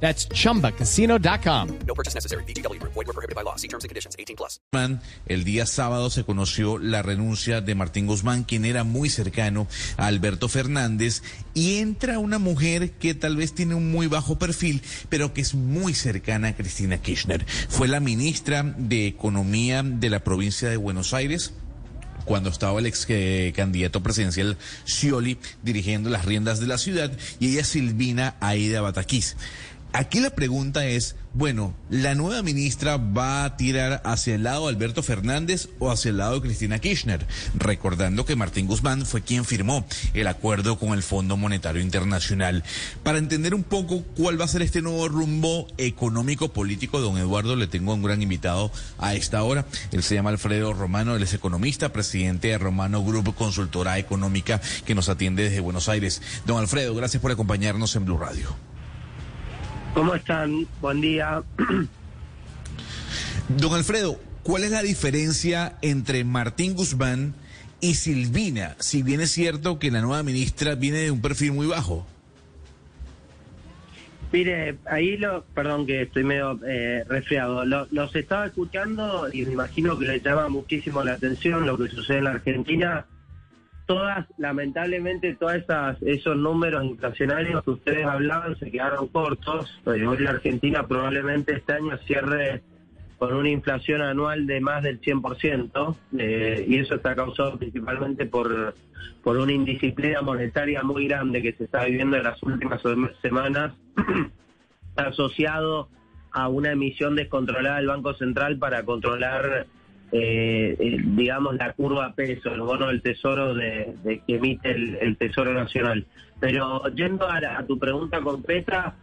That's chumbacasino.com. No purchase necessary. BGW. Void were prohibited by law. See terms and conditions. 18 plus. El día sábado se conoció la renuncia de Martín Guzmán, quien era muy cercano a Alberto Fernández, y entra una mujer que tal vez tiene un muy bajo perfil, pero que es muy cercana a Cristina Kirchner. Fue la ministra de Economía de la provincia de Buenos Aires cuando estaba el ex eh, candidato presidencial Scioli dirigiendo las riendas de la ciudad y ella Silvina Aida Bataquís. Aquí la pregunta es, bueno, ¿la nueva ministra va a tirar hacia el lado de Alberto Fernández o hacia el lado de Cristina Kirchner? Recordando que Martín Guzmán fue quien firmó el acuerdo con el Fondo Monetario Internacional. Para entender un poco cuál va a ser este nuevo rumbo económico político, don Eduardo, le tengo un gran invitado a esta hora. Él se llama Alfredo Romano, él es economista, presidente de Romano Group, consultora económica que nos atiende desde Buenos Aires. Don Alfredo, gracias por acompañarnos en Blue Radio. ¿Cómo están? Buen día. Don Alfredo, ¿cuál es la diferencia entre Martín Guzmán y Silvina? Si bien es cierto que la nueva ministra viene de un perfil muy bajo. Mire, ahí lo, perdón que estoy medio eh, resfriado, lo- los estaba escuchando y me imagino que les llama muchísimo la atención lo que sucede en la Argentina. Todas, lamentablemente, todas esas, esos números inflacionarios que ustedes hablaban se quedaron cortos. Eh, Hoy la Argentina probablemente este año cierre con una inflación anual de más del 100%, eh, y eso está causado principalmente por, por una indisciplina monetaria muy grande que se está viviendo en las últimas semanas, asociado a una emisión descontrolada del Banco Central para controlar, eh, eh, digamos, la curva peso, el bono del Tesoro de, que emite el, Tesoro Nacional. Pero yendo a, tu pregunta concreta,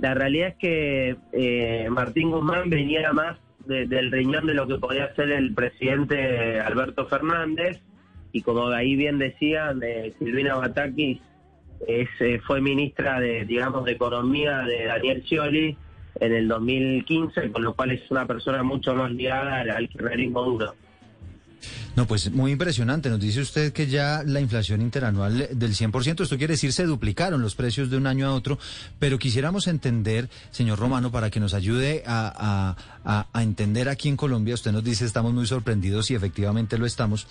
la realidad es que eh, Martín Guzmán venía más de- del riñón de lo que podía ser el presidente Alberto Fernández y como ahí bien decían, Silvina Batakis fue ministra de, digamos, de Economía de Daniel Scioli en el 2015, con lo cual es una persona mucho más ligada al, al kirchnerismo duro. No, pues muy impresionante. Nos dice usted que ya la inflación interanual del 100%, esto quiere decir se duplicaron los precios de un año a otro, pero quisiéramos entender, señor Romano, para que nos ayude a, a- a- entender aquí en Colombia, usted nos dice estamos muy sorprendidos y efectivamente lo estamos,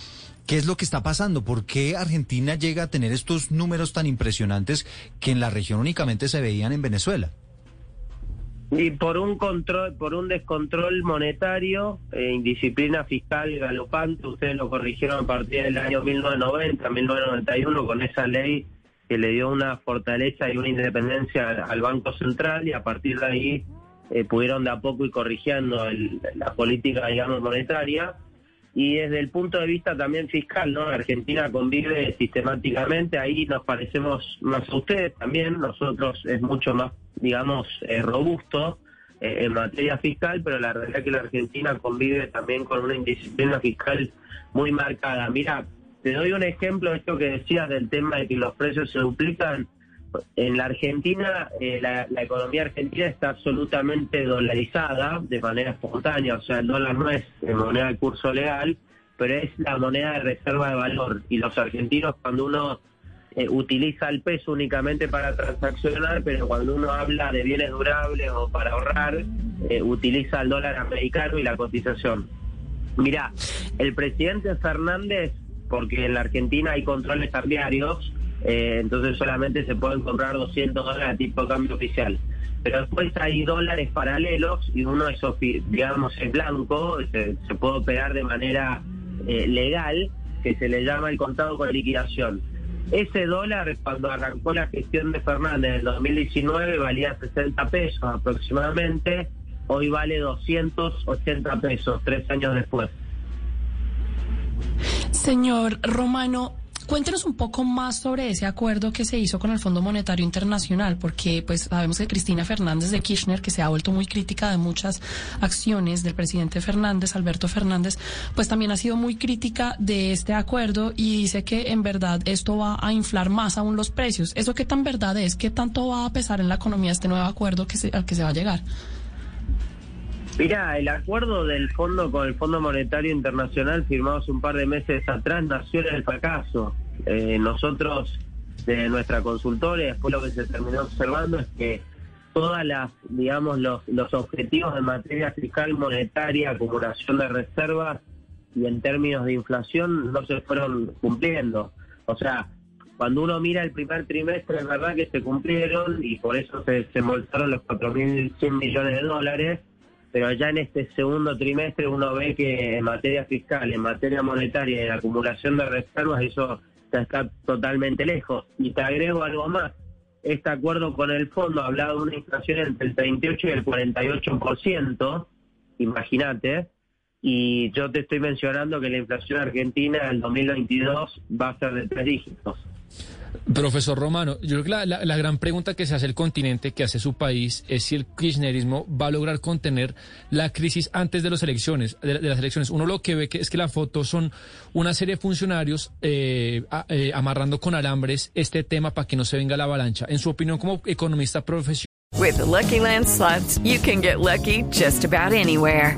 ¿qué es lo que está pasando? ¿Por qué Argentina llega a tener estos números tan impresionantes que en la región únicamente se veían en Venezuela? Y por un control, por un descontrol monetario, eh, indisciplina fiscal galopante, ustedes lo corrigieron a partir del año 1990, 1991, con esa ley que le dio una fortaleza y una independencia al, Banco Central y a partir de ahí eh, pudieron de a poco ir corrigiendo el- la política, digamos, monetaria. Y desde el punto de vista también fiscal, ¿no? Argentina convive sistemáticamente, ahí nos parecemos más a ustedes también, nosotros es mucho más, digamos, eh, robusto eh, en materia fiscal, pero la realidad es que la Argentina convive también con una indisciplina fiscal muy marcada. Mira, te doy un ejemplo, esto que decías del tema de que los precios se duplican. En la Argentina, eh, la, la economía argentina está absolutamente dolarizada de manera espontánea, o sea, el dólar no es moneda de curso legal, pero es la moneda de reserva de valor. Y los argentinos, cuando uno eh, utiliza el peso únicamente para transaccionar, pero cuando uno habla de bienes durables o para ahorrar, eh, utiliza el dólar americano y la cotización. Mira, el presidente Fernández, porque en la Argentina hay controles cambiarios, eh, entonces solamente se pueden comprar 200 dólares a tipo de cambio oficial. Pero después hay dólares paralelos y uno es, digamos, es blanco, se, se puede operar de manera eh, legal, que se le llama el contado con liquidación. Ese dólar, cuando arrancó la gestión de Fernández en el 2019, valía 60 pesos aproximadamente, hoy vale 280 pesos, tres años después. Señor Romano, Cuéntenos un poco más sobre ese acuerdo que se hizo con el Fondo Monetario Internacional, porque pues sabemos que Cristina Fernández de Kirchner, que se ha vuelto muy crítica de muchas acciones del presidente Fernández, Alberto Fernández, pues también ha sido muy crítica de este acuerdo y dice que en verdad esto va a inflar más aún los precios. ¿Eso qué tan verdad es? ¿Qué tanto va a pesar en la economía este nuevo acuerdo que se, al que se va a llegar? Mira, el acuerdo del fondo con el Fondo Monetario Internacional firmado hace un par de meses atrás nació en el fracaso. Eh, nosotros, de nuestra consultora, después lo que se terminó observando es que todas las, digamos, los, los objetivos en materia fiscal, monetaria, acumulación de reservas y en términos de inflación no se fueron cumpliendo. O sea, cuando uno mira el primer trimestre, es verdad que se cumplieron y por eso se, se los 4.100 millones de dólares pero ya en este segundo trimestre uno ve que en materia fiscal, en materia monetaria y en acumulación de reservas eso está totalmente lejos. Y te agrego algo más, este acuerdo con el fondo hablado de una inflación entre el 38 y el 48%, imagínate, y yo te estoy mencionando que la inflación argentina en el 2022 va a ser de tres dígitos. Profesor Romano, yo creo que la, la, gran pregunta que se hace el continente, que hace su país, es si el kirchnerismo va a lograr contener la crisis antes de las elecciones. De, las elecciones. Uno lo que ve que es que la foto son una serie de funcionarios eh, eh, amarrando con alambres este tema para que no se venga la avalancha. En su opinión, como economista profesional. With the Lucky Land you can get lucky just about anywhere.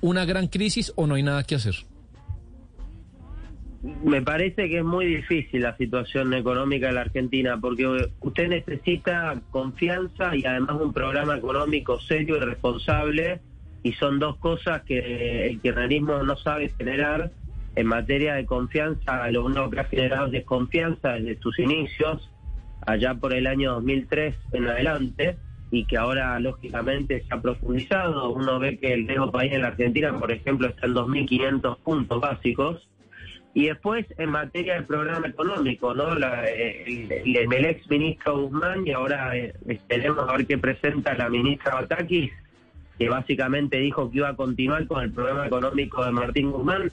una gran crisis o no hay nada que hacer? Me parece que es muy difícil la situación económica de la Argentina porque usted necesita confianza y además un programa económico serio y responsable y son dos cosas que el kirchnerismo no sabe generar. En materia de confianza, lo único que ha generado es desconfianza desde sus inicios, allá por el año 2003 en adelante y que ahora lógicamente se ha profundizado. Uno ve que el dejo país en la Argentina, por ejemplo, está en 2.500 puntos básicos. Y después, en materia del programa económico, ¿no? La, el, el, ex ministro Guzmán y ahora eh, esperemos a ver qué presenta la ministra Batakis, que básicamente dijo que iba a continuar con el programa económico de Martín Guzmán.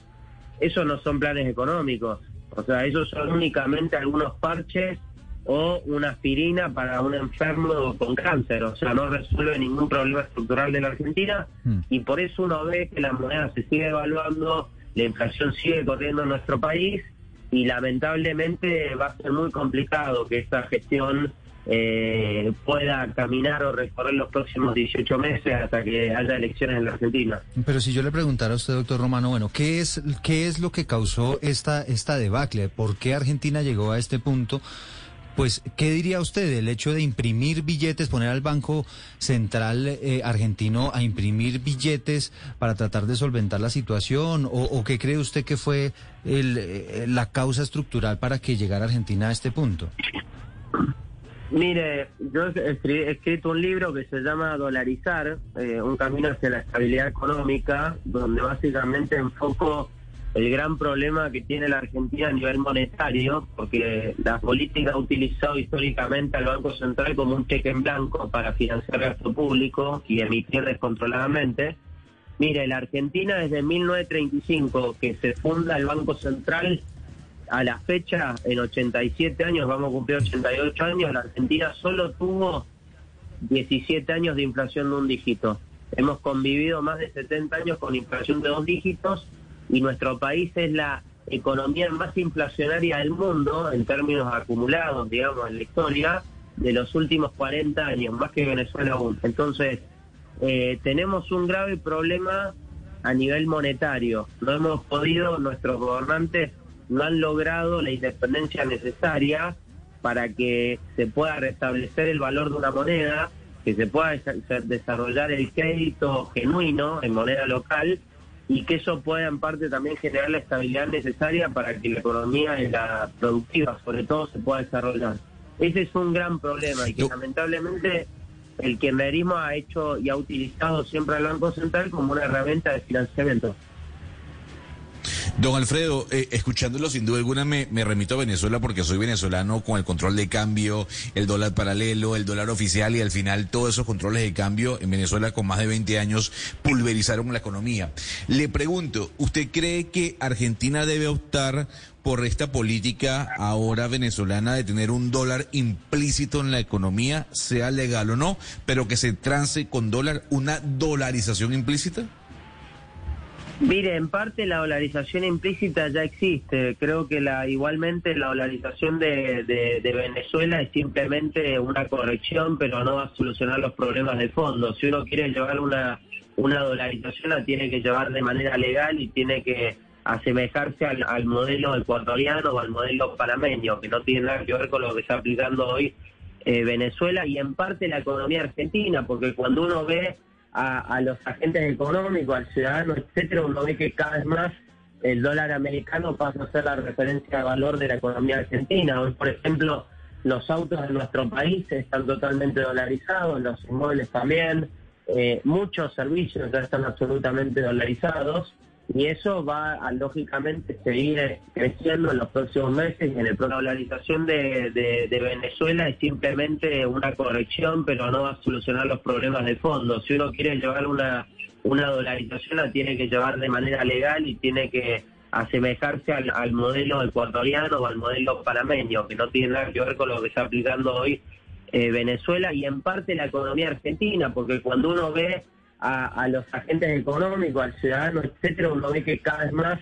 Esos no son planes económicos. O sea, esos son únicamente algunos parches o una aspirina para un enfermo con cáncer, o sea, no resuelve ningún problema estructural de la Argentina mm. y por eso uno ve que la moneda se sigue evaluando, la inflación sigue corriendo en nuestro país y lamentablemente va a ser muy complicado que esta gestión eh, pueda caminar o recorrer los próximos 18 meses hasta que haya elecciones en la Argentina. Pero si yo le preguntara a usted, doctor Romano, bueno, ¿qué es, qué es lo que causó esta, esta debacle? ¿Por qué Argentina llegó a este punto? Pues, ¿qué diría usted del hecho de imprimir billetes, poner al Banco Central eh, argentino a imprimir billetes para tratar de solventar la situación? ¿O, qué cree usted que fue el, eh, la causa estructural para que llegara Argentina a este punto? Mire, yo he escrito un libro que se llama Dolarizar, eh, un camino hacia la estabilidad económica, donde básicamente enfoco el gran problema que tiene la Argentina a nivel monetario, porque la política ha utilizado históricamente al Banco Central como un cheque en blanco para financiar gasto público y emitir descontroladamente. Mire, la Argentina desde 1935, que se funda el Banco Central, a la fecha, en 87 años, vamos a cumplir 88 años, la Argentina solo tuvo 17 años de inflación de un dígito. Hemos convivido más de 70 años con inflación de dos dígitos y nuestro país es la economía más inflacionaria del mundo en términos acumulados, digamos, en la historia de los últimos 40 años, más que Venezuela aún. Entonces, eh, tenemos un grave problema a nivel monetario. No hemos podido, nuestros gobernantes no han logrado la independencia necesaria para que se pueda restablecer el valor de una moneda, que se pueda desarrollar el crédito genuino en moneda local y que eso pueda en parte también generar la estabilidad necesaria para que la economía y la productiva, sobre todo, se pueda desarrollar. Ese es un gran problema y que lamentablemente el kirchnerismo ha hecho y ha utilizado siempre al Banco Central como una herramienta de financiamiento. Don Alfredo, eh, escuchándolo sin duda alguna me, me, remito a Venezuela porque soy venezolano con el control de cambio, el dólar paralelo, el dólar oficial y al final todos esos controles de cambio en Venezuela con más de 20 años pulverizaron la economía. Le pregunto, ¿usted cree que Argentina debe optar por esta política ahora venezolana de tener un dólar implícito en la economía, sea legal o no, pero que se trance con dólar, una dolarización implícita? Mire, en parte la dolarización implícita ya existe. Creo que la igualmente la dolarización de, de, Venezuela es simplemente una corrección, pero no va a solucionar los problemas de fondo. Si uno quiere llevar una, una dolarización, la tiene que llevar de manera legal y tiene que asemejarse al, modelo ecuatoriano o al modelo panameño, que no tiene nada que ver con lo que está aplicando hoy eh, Venezuela y en parte la economía argentina, porque cuando uno ve a, los agentes económicos, al ciudadano, etcétera, uno ve que cada vez más el dólar americano pasa a ser la referencia de valor de la economía argentina. Hoy, por ejemplo, los autos de nuestro país están totalmente dolarizados, los inmuebles también, eh, muchos servicios ya están absolutamente dolarizados y eso va a lógicamente seguir creciendo en los próximos meses. En el la dolarización de, de, Venezuela es simplemente una corrección pero no va a solucionar los problemas de fondo. Si uno quiere llevar una una dolarización la tiene que llevar de manera legal y tiene que asemejarse al, modelo ecuatoriano o al modelo panameño que no tiene nada que ver con lo que está aplicando hoy eh, Venezuela y en parte la economía argentina porque cuando uno ve a, los agentes económicos, al ciudadano, etcétera, uno ve que cada vez más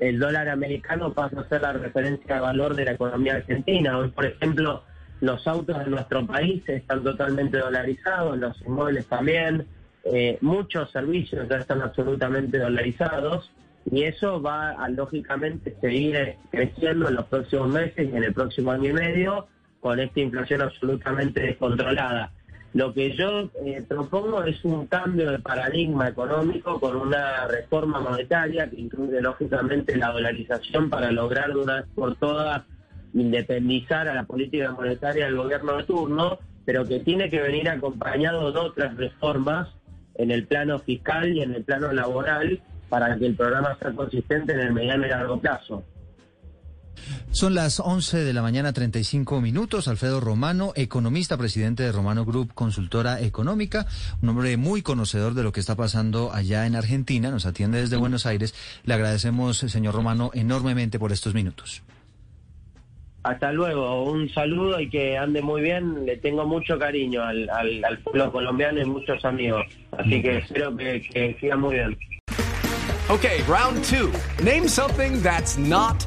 el dólar americano pasa a ser la referencia de valor de la economía argentina. Hoy, por ejemplo, los autos de nuestro país están totalmente dolarizados, los inmuebles también, eh, muchos servicios ya están absolutamente dolarizados y eso va a lógicamente seguir creciendo en los próximos meses y en el próximo año y medio con esta inflación absolutamente descontrolada. Lo que yo eh, propongo es un cambio de paradigma económico con una reforma monetaria que incluye lógicamente la dolarización para lograr de una vez por todas independizar a la política monetaria del gobierno de turno, pero que tiene que venir acompañado de otras reformas en el plano fiscal y en el plano laboral para que el programa sea consistente en el mediano y largo plazo. Son las 11 de la mañana, 35 minutos. Alfredo Romano, economista, presidente de Romano Group, consultora económica, un hombre muy conocedor de lo que está pasando allá en Argentina, nos atiende desde Buenos Aires. Le agradecemos, señor Romano, enormemente por estos minutos. Hasta luego, un saludo y que ande muy bien. Le tengo mucho cariño al, pueblo colombiano y muchos amigos. Así que espero que, que siga muy bien. Ok, round two. Name something that's not